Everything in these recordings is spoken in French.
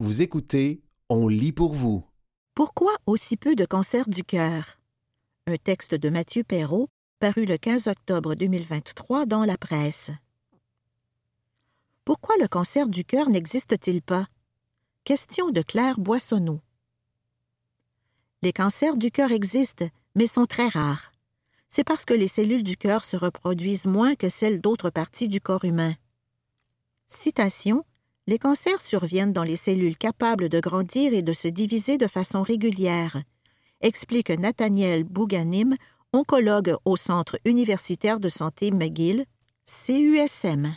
Vous écoutez On lit pour vous. Pourquoi aussi peu de cancers du cœur? Un texte de Mathieu Perrault, paru le 15 octobre 2023 dans la presse. Pourquoi le cancer du cœur n'existe-t-il pas? Question de Claire Boissonneau. Les cancers du cœur existent, mais sont très rares. C'est parce que les cellules du cœur se reproduisent moins que celles d'autres parties du corps humain. Citation Les cancers surviennent dans les cellules capables de grandir et de se diviser de façon régulière, explique Nathaniel Bouganim, oncologue au Centre universitaire de santé McGill, CUSM.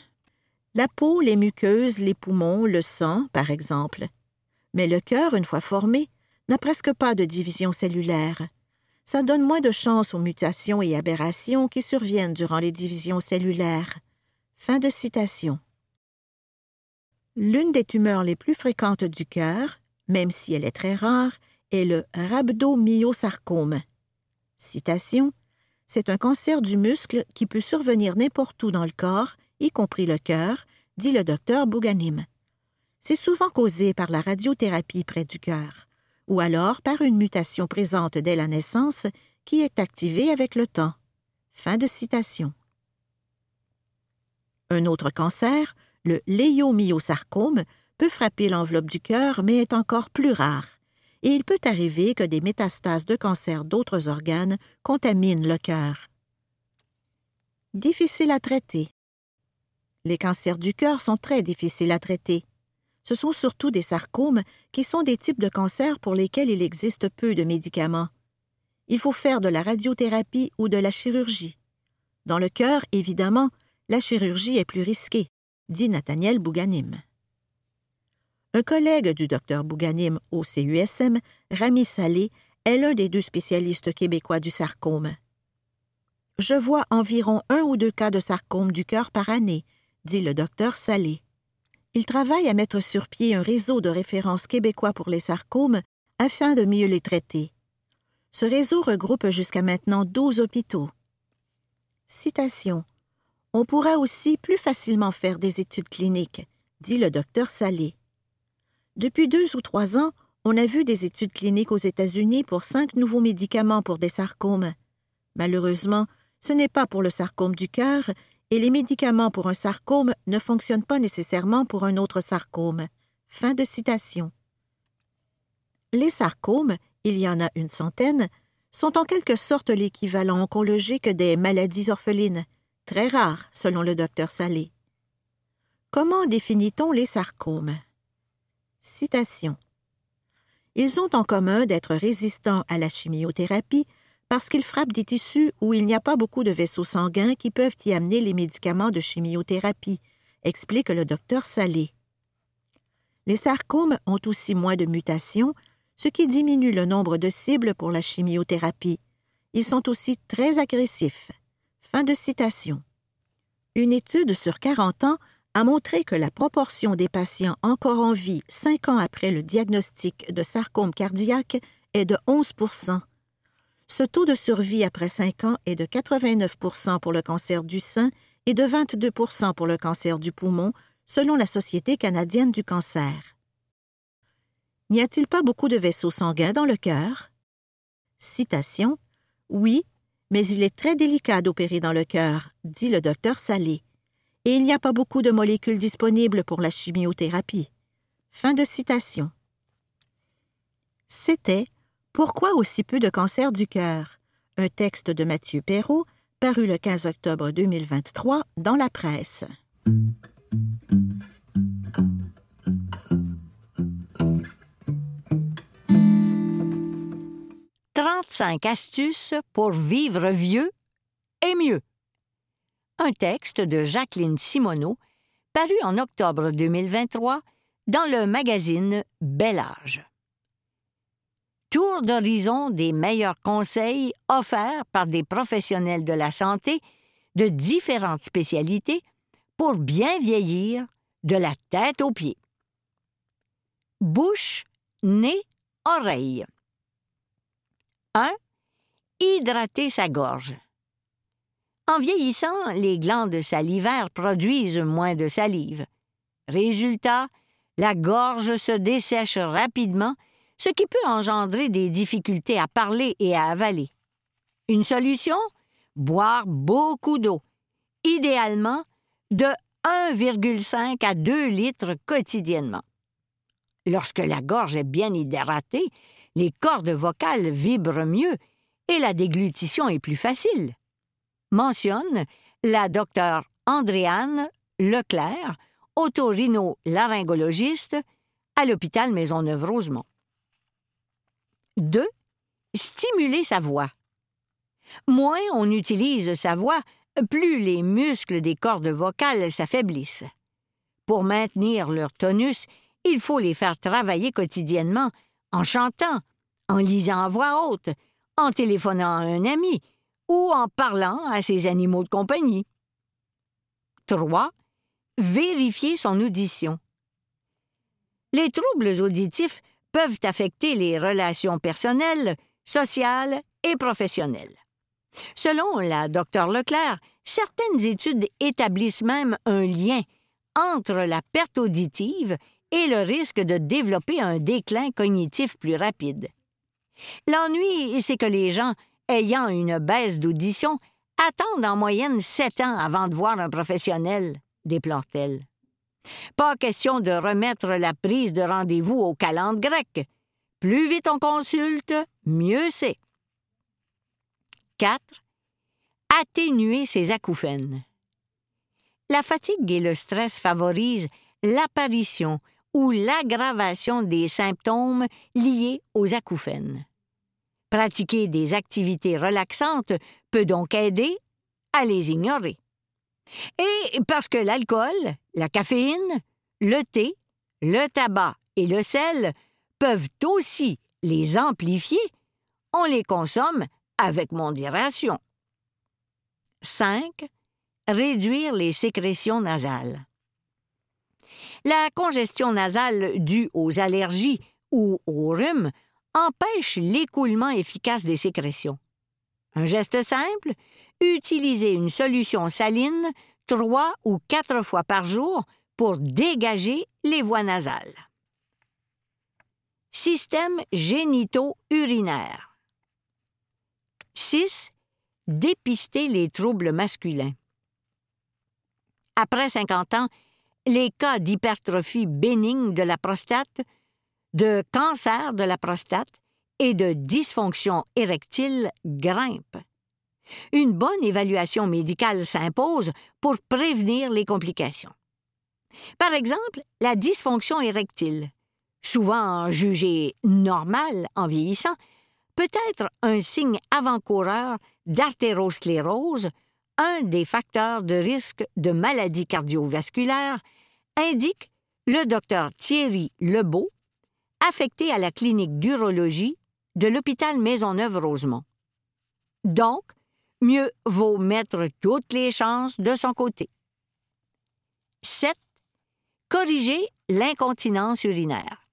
La peau, les muqueuses, les poumons, le sang, par exemple. Mais le cœur, une fois formé, n'a presque pas de division cellulaire. Ça donne moins de chance aux mutations et aberrations qui surviennent durant les divisions cellulaires. Fin de citation. L'une des tumeurs les plus fréquentes du cœur, même si elle est très rare, est le rhabdomyosarcome. Citation C'est un cancer du muscle qui peut survenir n'importe où dans le corps, y compris le cœur, dit le docteur Bouganim. C'est souvent causé par la radiothérapie près du cœur, ou alors par une mutation présente dès la naissance qui est activée avec le temps. Fin de citation. Un autre cancer, le léomyosarcome peut frapper l'enveloppe du cœur, mais est encore plus rare. Et il peut arriver que des métastases de cancer d'autres organes contaminent le cœur. Difficile à traiter. Les cancers du cœur sont très difficiles à traiter. Ce sont surtout des sarcomes qui sont des types de cancers pour lesquels il existe peu de médicaments. Il faut faire de la radiothérapie ou de la chirurgie. Dans le cœur, évidemment, la chirurgie est plus risquée dit Nathaniel Bouganim. Un collègue du docteur Bouganim au CUSM, Rami Salé, est l'un des deux spécialistes québécois du sarcome. Je vois environ un ou deux cas de sarcome du cœur par année, dit le docteur Salé. Il travaille à mettre sur pied un réseau de référence québécois pour les sarcomes afin de mieux les traiter. Ce réseau regroupe jusqu'à maintenant douze hôpitaux. Citation on pourra aussi plus facilement faire des études cliniques, dit le docteur Salé. Depuis deux ou trois ans, on a vu des études cliniques aux États-Unis pour cinq nouveaux médicaments pour des sarcomes. Malheureusement, ce n'est pas pour le sarcome du cœur, et les médicaments pour un sarcome ne fonctionnent pas nécessairement pour un autre sarcome. Fin de citation. Les sarcomes, il y en a une centaine, sont en quelque sorte l'équivalent oncologique des maladies orphelines, très selon le docteur Salé. Comment définit-on les sarcomes? Citation. Ils ont en commun d'être résistants à la chimiothérapie parce qu'ils frappent des tissus où il n'y a pas beaucoup de vaisseaux sanguins qui peuvent y amener les médicaments de chimiothérapie, explique le docteur Salé. Les sarcomes ont aussi moins de mutations, ce qui diminue le nombre de cibles pour la chimiothérapie. Ils sont aussi très agressifs. Une étude sur 40 ans a montré que la proportion des patients encore en vie cinq ans après le diagnostic de sarcome cardiaque est de 11 Ce taux de survie après cinq ans est de 89% pour le cancer du sein et de 22% pour le cancer du poumon, selon la Société canadienne du cancer. N'y a-t-il pas beaucoup de vaisseaux sanguins dans le cœur? Citation Oui, mais il est très délicat d'opérer dans le cœur, dit le docteur Salé. Et il n'y a pas beaucoup de molécules disponibles pour la chimiothérapie. Fin de citation. C'était Pourquoi aussi peu de cancer du cœur? Un texte de Mathieu Perrault, paru le 15 octobre 2023 dans la presse. 35 astuces pour vivre vieux et mieux. Un texte de Jacqueline Simoneau, paru en octobre 2023 dans le magazine Bel Âge. Tour d'horizon des meilleurs conseils offerts par des professionnels de la santé de différentes spécialités pour bien vieillir de la tête aux pieds. Bouche, nez, oreille. 1. Hydrater sa gorge. En vieillissant, les glandes salivaires produisent moins de salive. Résultat, La gorge se dessèche rapidement, ce qui peut engendrer des difficultés à parler et à avaler. Une solution? Boire beaucoup d'eau, idéalement de 1,5 à 2 litres quotidiennement. Lorsque la gorge est bien hydratée, les cordes vocales vibrent mieux et la déglutition est plus facile. Mentionne la docteure Andréane Leclerc, otorino-laryngologiste à l'hôpital Maisonneuve-Rosemont. 2. Stimuler sa voix. Moins on utilise sa voix, plus les muscles des cordes vocales s'affaiblissent. Pour maintenir leur tonus, il faut les faire travailler quotidiennement, en chantant, en lisant à voix haute, en téléphonant à un ami ou en parlant à ses animaux de compagnie. 3. Vérifier son audition. Les troubles auditifs peuvent affecter les relations personnelles, sociales et professionnelles. Selon la Dr Leclerc, certaines études établissent même un lien entre la perte auditive et le risque de développer un déclin cognitif plus rapide. L'ennui, c'est que les gens ayant une baisse d'audition attendent en moyenne sept ans avant de voir un professionnel, déplore-t-elle. Pas question de remettre la prise de rendez-vous au calendrier grec. Plus vite on consulte, mieux c'est. 4. Atténuer ses acouphènes. La fatigue et le stress favorisent l'apparition ou l'aggravation des symptômes liés aux acouphènes. Pratiquer des activités relaxantes peut donc aider à les ignorer. Et parce que l'alcool, la caféine, le thé, le tabac et le sel peuvent aussi les amplifier, on les consomme avec modération. 5. Réduire les sécrétions nasales. La congestion nasale due aux allergies ou au rhume empêche l'écoulement efficace des sécrétions. Un geste simple, utiliser une solution saline trois ou quatre fois par jour pour dégager les voies nasales. Système génito-urinaire. 6. Dépister les troubles masculins. Après 50 ans, les cas d'hypertrophie bénigne de la prostate, de cancer de la prostate et de dysfonction érectile grimpent. Une bonne évaluation médicale s'impose pour prévenir les complications. Par exemple, la dysfonction érectile, souvent jugée normale en vieillissant, peut être un signe avant-coureur d'artérosclérose, un des facteurs de risque de maladies cardiovasculaires, indique le docteur Thierry Lebeau, affecté à la clinique d'urologie de l'hôpital Maisonneuve-Rosemont. Donc, mieux vaut mettre toutes les chances de son côté. 7. Corriger l'incontinence urinaire.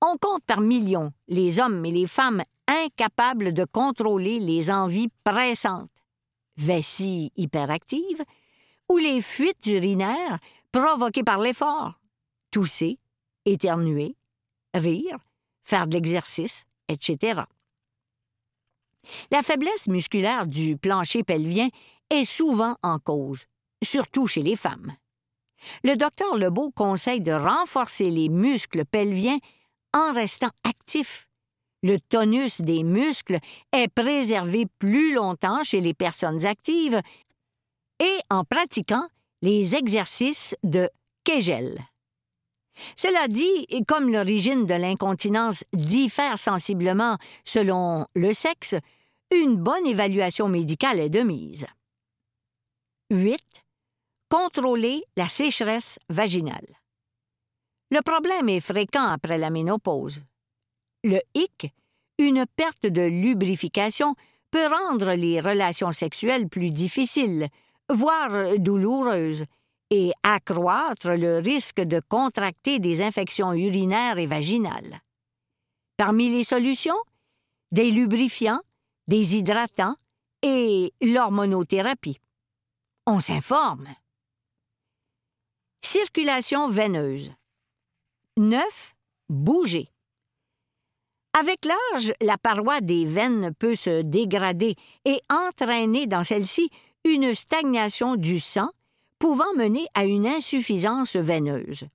On compte par millions les hommes et les femmes incapables de contrôler les envies pressantes, vessie hyperactive, ou les fuites urinaires provoquées par l'effort, tousser, éternuer, rire, faire de l'exercice, etc. La faiblesse musculaire du plancher pelvien est souvent en cause, surtout chez les femmes. Le docteur Lebeau conseille de renforcer les muscles pelviens en restant actif. Le tonus des muscles est préservé plus longtemps chez les personnes actives et en pratiquant les exercices de Kegel. Cela dit, comme l'origine de l'incontinence diffère sensiblement selon le sexe, une bonne évaluation médicale est de mise. 8. Contrôler la sécheresse vaginale. Le problème est fréquent après la ménopause. Le hic, une perte de lubrification, peut rendre les relations sexuelles plus difficiles, voire douloureuses, et accroître le risque de contracter des infections urinaires et vaginales. Parmi les solutions, des lubrifiants, des hydratants et l'hormonothérapie. On s'informe. Circulation veineuse. 9. Bouger. Avec l'âge, la paroi des veines peut se dégrader et entraîner dans celle-ci une stagnation du sang pouvant mener à une insuffisance veineuse.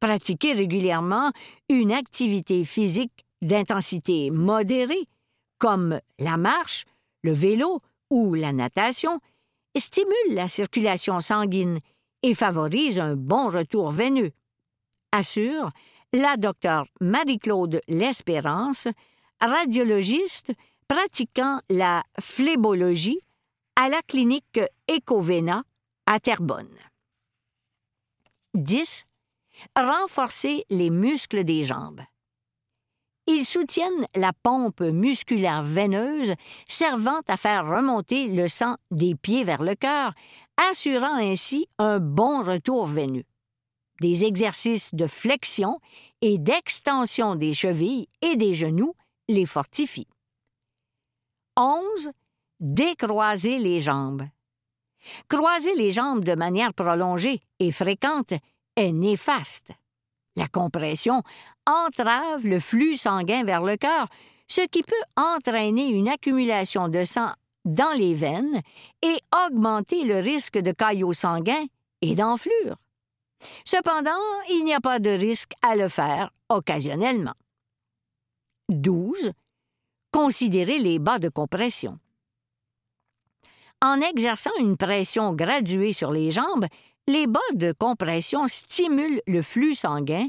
Pratiquer régulièrement une activité physique d'intensité modérée, comme la marche, le vélo ou la natation, stimule la circulation sanguine et favorise un bon retour veineux. Assure la docteure Marie-Claude L'Espérance, radiologiste pratiquant la phlébologie à la clinique Ecovena à Terrebonne. 10. Renforcer les muscles des jambes. Ils soutiennent la pompe musculaire veineuse servant à faire remonter le sang des pieds vers le cœur, assurant ainsi un bon retour veineux. Des exercices de flexion et d'extension des chevilles et des genoux les fortifient. 11. Décroiser les jambes. Croiser les jambes de manière prolongée et fréquente est néfaste. La compression entrave le flux sanguin vers le cœur, ce qui peut entraîner une accumulation de sang dans les veines et augmenter le risque de caillots sanguins et d'enflure. Cependant, il n'y a pas de risque à le faire occasionnellement. 12. Considérer les bas de compression. En exerçant une pression graduée sur les jambes, les bas de compression stimulent le flux sanguin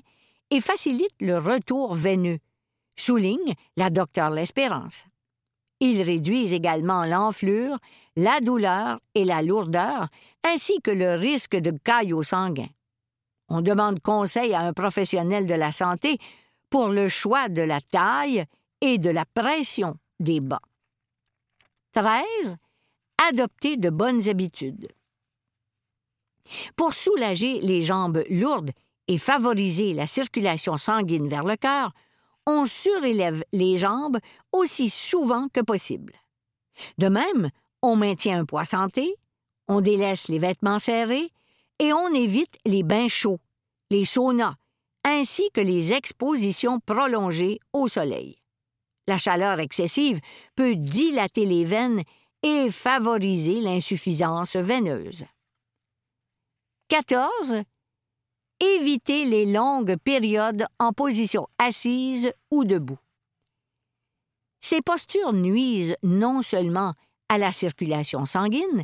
et facilitent le retour veineux, souligne la docteure L'Espérance. Ils réduisent également l'enflure, la douleur et la lourdeur, ainsi que le risque de caillots sanguins. On demande conseil à un professionnel de la santé pour le choix de la taille et de la pression des bas. 13. Adopter de bonnes habitudes. Pour soulager les jambes lourdes et favoriser la circulation sanguine vers le cœur, on surélève les jambes aussi souvent que possible. De même, on maintient un poids santé, on délaisse les vêtements serrés et on évite les bains chauds, les saunas, ainsi que les expositions prolongées au soleil. La chaleur excessive peut dilater les veines et favoriser l'insuffisance veineuse. 14. Éviter les longues périodes en position assise ou debout. Ces postures nuisent non seulement à la circulation sanguine,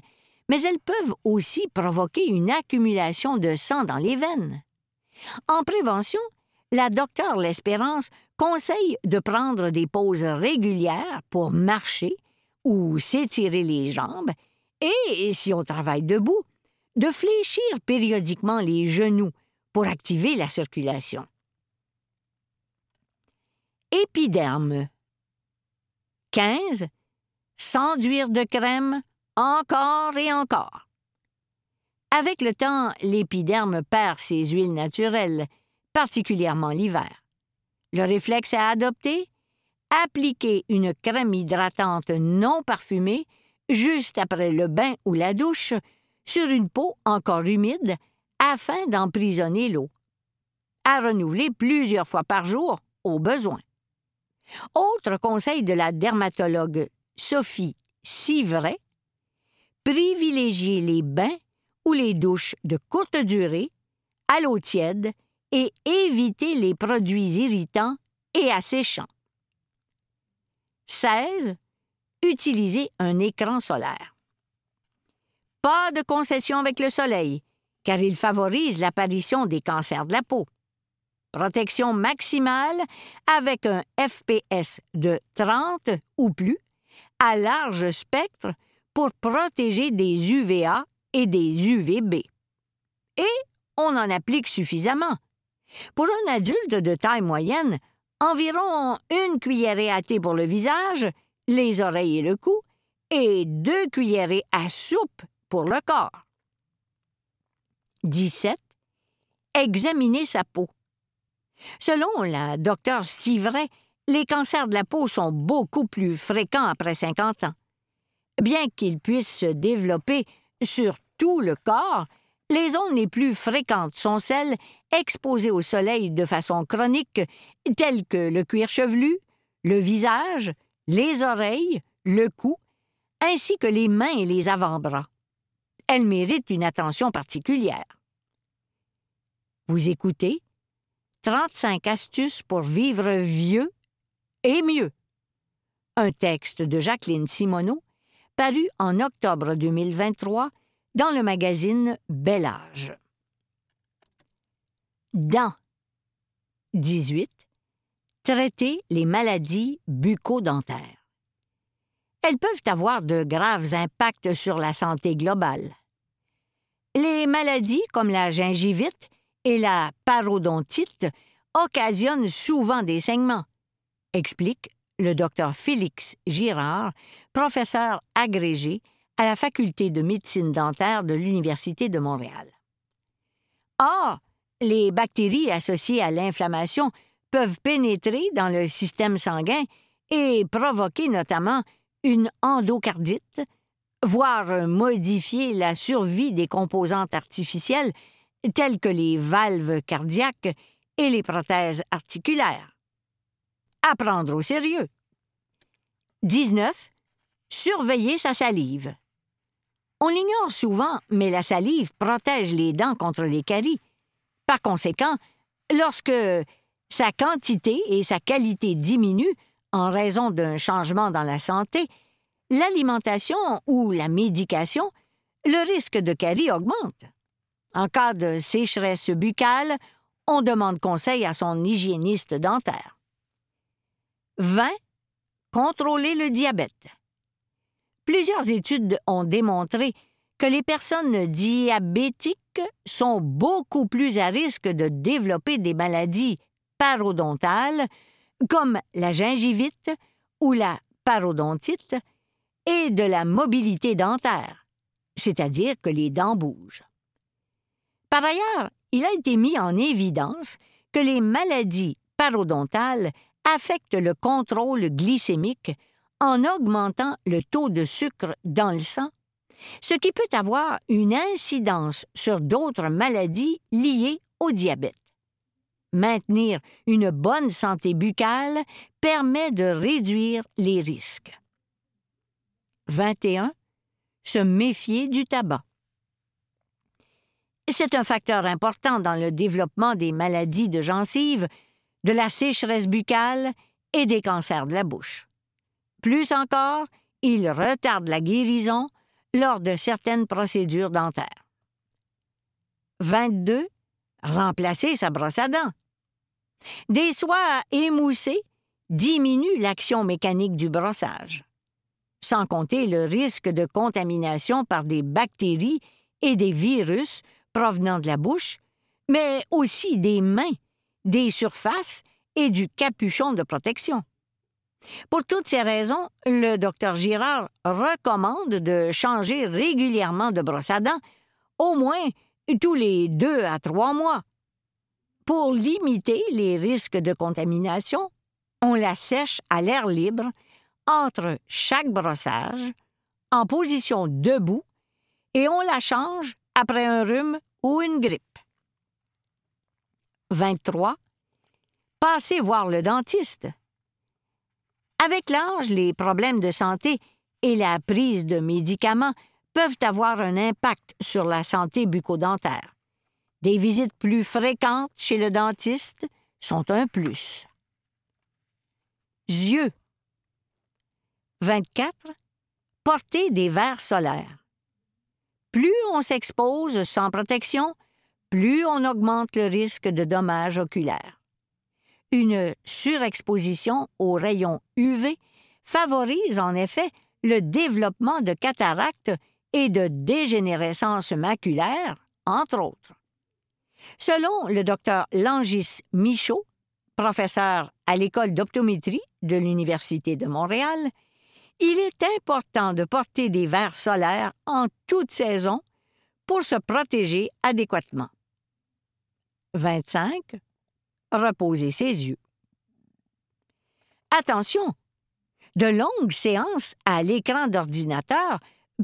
mais elles peuvent aussi provoquer une accumulation de sang dans les veines. En prévention, la docteure L'Espérance conseille de prendre des pauses régulières pour marcher ou s'étirer les jambes et, si on travaille debout, de fléchir périodiquement les genoux pour activer la circulation. Épiderme. 15. S'enduire de crème encore et encore. Avec le temps, l'épiderme perd ses huiles naturelles, particulièrement l'hiver. Le réflexe à adopter? Appliquer une crème hydratante non parfumée juste après le bain ou la douche sur une peau encore humide afin d'emprisonner l'eau. À renouveler plusieurs fois par jour au besoin. Autre conseil de la dermatologue Sophie Sivray privilégier les bains ou les douches de courte durée à l'eau tiède et éviter les produits irritants et asséchants. 16. Utiliser un écran solaire. Pas de concession avec le soleil, car il favorise l'apparition des cancers de la peau. Protection maximale avec un FPS de 30 ou plus, à large spectre, pour protéger des UVA et des UVB. Et on en applique suffisamment. Pour un adulte de taille moyenne, environ une cuillerée à thé pour le visage, les oreilles et le cou, et deux cuillerées à soupe pour le corps. 17. Examiner sa peau. Selon la docteure Sivray, les cancers de la peau sont beaucoup plus fréquents après 50 ans. Bien qu'ils puissent se développer sur tout le corps, les zones les plus fréquentes sont celles exposés au soleil de façon chronique, tels que le cuir chevelu, le visage, les oreilles, le cou, ainsi que les mains et les avant-bras. Elles méritent une attention particulière. Vous écoutez 35 astuces pour vivre vieux et mieux. Un texte de Jacqueline Simoneau, paru en octobre 2023 dans le magazine Bel Âge. Dans 18. Traiter les maladies bucco-dentaires. Elles peuvent avoir de graves impacts sur la santé globale. Les maladies comme la gingivite et la parodontite occasionnent souvent des saignements, explique le docteur Félix Girard, professeur agrégé à la faculté de médecine dentaire de l'Université de Montréal. Or, les bactéries associées à l'inflammation peuvent pénétrer dans le système sanguin et provoquer notamment une endocardite, voire modifier la survie des composantes artificielles telles que les valves cardiaques et les prothèses articulaires. À prendre au sérieux. 19. Surveiller sa salive. On l'ignore souvent, mais la salive protège les dents contre les caries par conséquent, lorsque sa quantité et sa qualité diminuent en raison d'un changement dans la santé, l'alimentation ou la médication, le risque de carie augmente. En cas de sécheresse buccale, on demande conseil à son hygiéniste dentaire. 20. Contrôler le diabète. Plusieurs études ont démontré que les personnes diabétiques sont beaucoup plus à risque de développer des maladies parodontales comme la gingivite ou la parodontite et de la mobilité dentaire, c'est-à-dire que les dents bougent. Par ailleurs, il a été mis en évidence que les maladies parodontales affectent le contrôle glycémique en augmentant le taux de sucre dans le sang ce qui peut avoir une incidence sur d'autres maladies liées au diabète. Maintenir une bonne santé buccale permet de réduire les risques. 21. Se méfier du tabac. C'est un facteur important dans le développement des maladies de gencives, de la sécheresse buccale et des cancers de la bouche. Plus encore, il retarde la guérison lors de certaines procédures dentaires. 22. Remplacer sa brosse à dents. Des soies émoussées diminuent l'action mécanique du brossage, sans compter le risque de contamination par des bactéries et des virus provenant de la bouche, mais aussi des mains, des surfaces et du capuchon de protection. Pour toutes ces raisons, le docteur Girard recommande de changer régulièrement de brosse à dents, au moins tous les deux à trois mois. Pour limiter les risques de contamination, on la sèche à l'air libre entre chaque brossage, en position debout, et on la change après un rhume ou une grippe. 23. Passez voir le dentiste. Avec l'âge, les problèmes de santé et la prise de médicaments peuvent avoir un impact sur la santé bucco-dentaire. Des visites plus fréquentes chez le dentiste sont un plus. Yeux. 24. Porter des verres solaires. Plus on s'expose sans protection, plus on augmente le risque de dommages oculaires. Une surexposition aux rayons UV favorise en effet le développement de cataractes et de dégénérescence maculaire, entre autres. Selon le docteur Langis Michaud, professeur à l'École d'optométrie de l'Université de Montréal, il est important de porter des verres solaires en toute saison pour se protéger adéquatement. 25 reposer ses yeux. Attention! De longues séances à l'écran d'ordinateur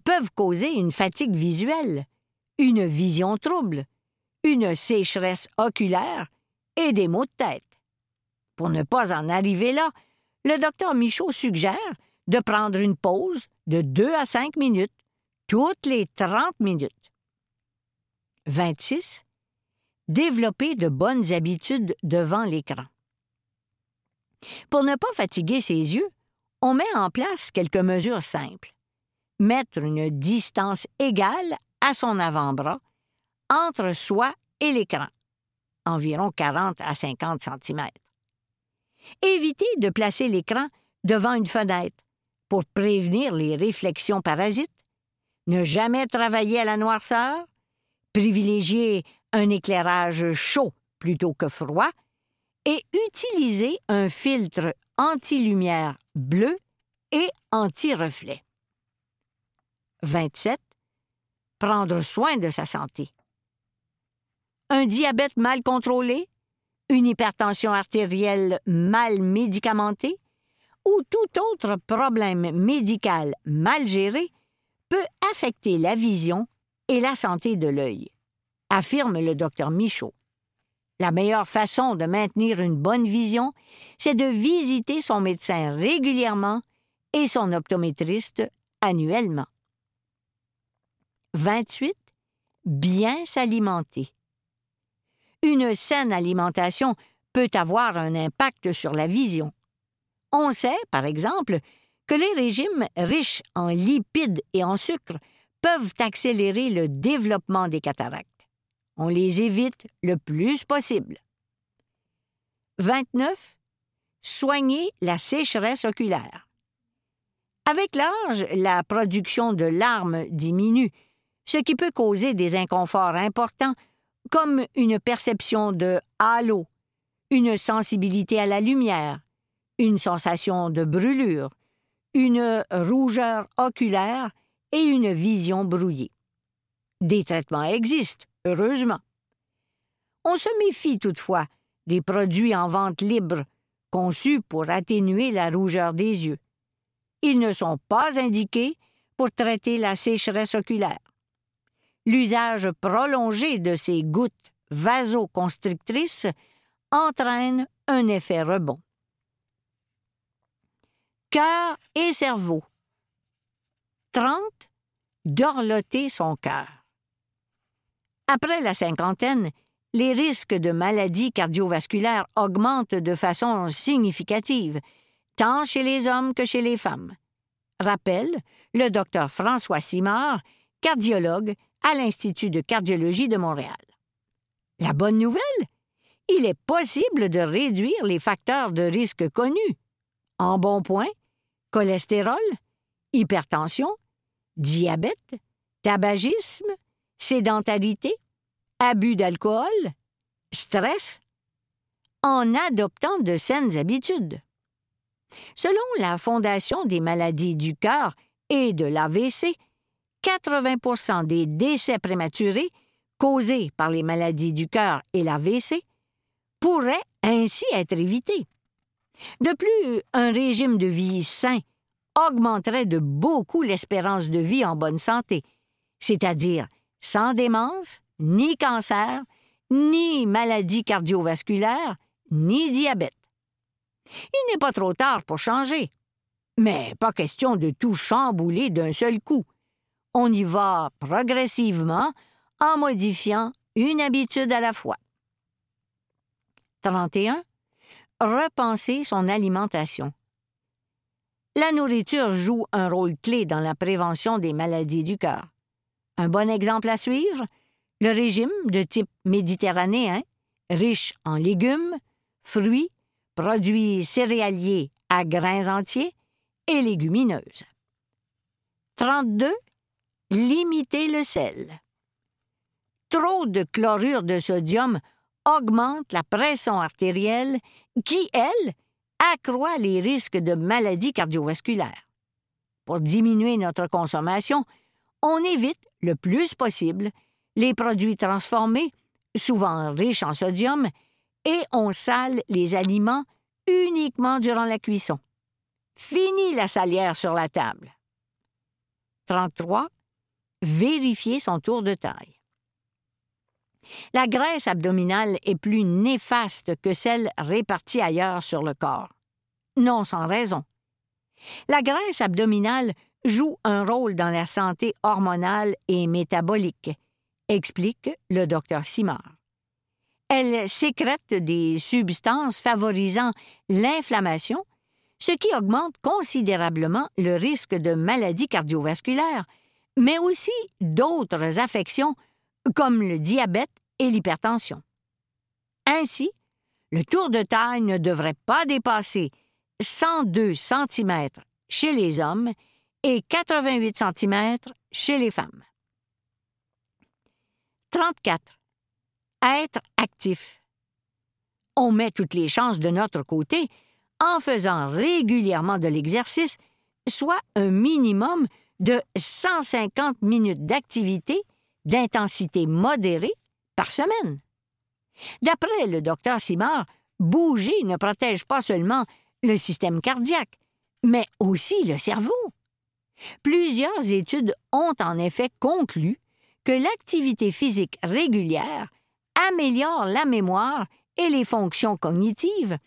peuvent causer une fatigue visuelle, une vision trouble, une sécheresse oculaire et des maux de tête. Pour ne pas en arriver là, le docteur Michaud suggère de prendre une pause de 2 à 5 minutes toutes les 30 minutes. 26. Développer de bonnes habitudes devant l'écran. Pour ne pas fatiguer ses yeux, on met en place quelques mesures simples. Mettre une distance égale à son avant-bras entre soi et l'écran, environ 40 à 50 cm. Éviter de placer l'écran devant une fenêtre pour prévenir les réflexions parasites. Ne jamais travailler à la noirceur. Privilégier un éclairage chaud plutôt que froid et utiliser un filtre anti-lumière bleu et anti-reflet. 27. Prendre soin de sa santé. Un diabète mal contrôlé, une hypertension artérielle mal médicamentée ou tout autre problème médical mal géré peut affecter la vision et la santé de l'œil, affirme le docteur Michaud. La meilleure façon de maintenir une bonne vision, c'est de visiter son médecin régulièrement et son optométriste annuellement. 28. Bien s'alimenter. Une saine alimentation peut avoir un impact sur la vision. On sait, par exemple, que les régimes riches en lipides et en sucre peuvent accélérer le développement des cataractes. On les évite le plus possible. 29. Soigner la sécheresse oculaire. Avec l'âge, la production de larmes diminue, ce qui peut causer des inconforts importants comme une perception de halo, une sensibilité à la lumière, une sensation de brûlure, une rougeur oculaire et une vision brouillée. Des traitements existent, heureusement. On se méfie toutefois des produits en vente libre conçus pour atténuer la rougeur des yeux. Ils ne sont pas indiqués pour traiter la sécheresse oculaire. L'usage prolongé de ces gouttes vasoconstrictrices entraîne un effet rebond. Cœur et cerveau. 30. Dorloter son cœur. Après la cinquantaine, les risques de maladies cardiovasculaires augmentent de façon significative, tant chez les hommes que chez les femmes. Rappelle le docteur François Simard, cardiologue à l'Institut de cardiologie de Montréal. La bonne nouvelle? Il est possible de réduire les facteurs de risque connus. En cholestérol, hypertension, diabète, tabagisme, sédentarité, abus d'alcool, stress, en adoptant de saines habitudes. Selon la Fondation des maladies du cœur et de l'AVC, 80% des décès prématurés causés par les maladies du cœur et l'AVC pourraient ainsi être évités. De plus, un régime de vie sain augmenterait de beaucoup l'espérance de vie en bonne santé, c'est-à-dire sans démence, ni cancer, ni maladie cardiovasculaire, ni diabète. Il n'est pas trop tard pour changer. Mais pas question de tout chambouler d'un seul coup. On y va progressivement en modifiant une habitude à la fois. 31. Repenser son alimentation. La nourriture joue un rôle clé dans la prévention des maladies du cœur. Un bon exemple à suivre, le régime de type méditerranéen, riche en légumes, fruits, produits céréaliers à grains entiers et légumineuses. 32. Limiter le sel. Trop de chlorure de sodium augmente la pression artérielle qui, elle, accroît les risques de maladies cardiovasculaires. Pour diminuer notre consommation, on évite le plus possible les produits transformés, souvent riches en sodium, et on sale les aliments uniquement durant la cuisson. Fini la salière sur la table. 33. Vérifier son tour de taille. La graisse abdominale est plus néfaste que celle répartie ailleurs sur le corps. Non sans raison. La graisse abdominale joue un rôle dans la santé hormonale et métabolique, explique le docteur Simard. Elle sécrète des substances favorisant l'inflammation, ce qui augmente considérablement le risque de maladies cardiovasculaires, mais aussi d'autres affections comme le diabète et l'hypertension. Ainsi, le tour de taille ne devrait pas dépasser 102 cm chez les hommes et 88 cm chez les femmes. 34. Être actif. On met toutes les chances de notre côté en faisant régulièrement de l'exercice, soit un minimum de 150 minutes d'activité d'intensité modérée par semaine. D'après le docteur Simard, bouger ne protège pas seulement le système cardiaque, mais aussi le cerveau. Plusieurs études ont en effet conclu que l'activité physique régulière améliore la mémoire et les fonctions cognitives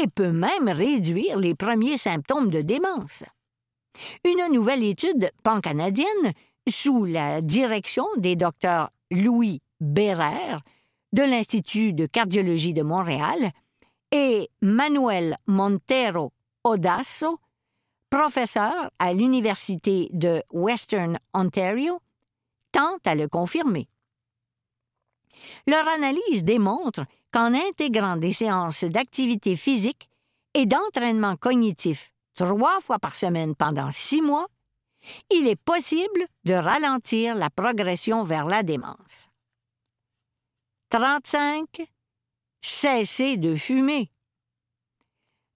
et peut même réduire les premiers symptômes de démence. Une nouvelle étude pan-canadienne, sous la direction des docteurs Louis Bérère de l'Institut de cardiologie de Montréal et Manuel Montero Odasso, professeur à l'Université de Western Ontario, tente à le confirmer. Leur analyse démontre qu'en intégrant des séances d'activité physique et d'entraînement cognitif trois fois par semaine pendant six mois, il est possible de ralentir la progression vers la démence. 35. Cesser de fumer.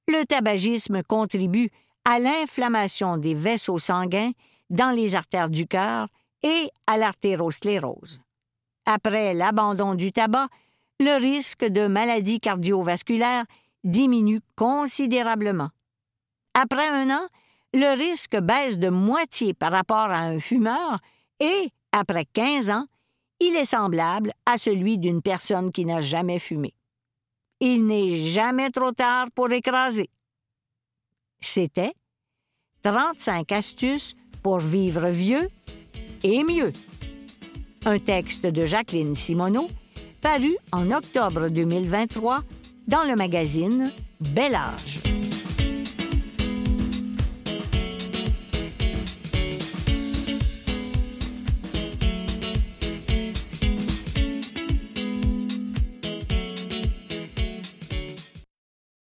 Le tabagisme contribue à l'inflammation des vaisseaux sanguins dans les artères du cœur et à l'artérosclérose. Après l'abandon du tabac, le risque de maladies cardiovasculaires diminue considérablement. Après un an, le risque baisse de moitié par rapport à un fumeur et, après 15 ans, il est semblable à celui d'une personne qui n'a jamais fumé. Il n'est jamais trop tard pour écraser. C'était 35 astuces pour vivre vieux et mieux. Un texte de Jacqueline Simoneau paru en octobre 2023 dans le magazine Bel Âge.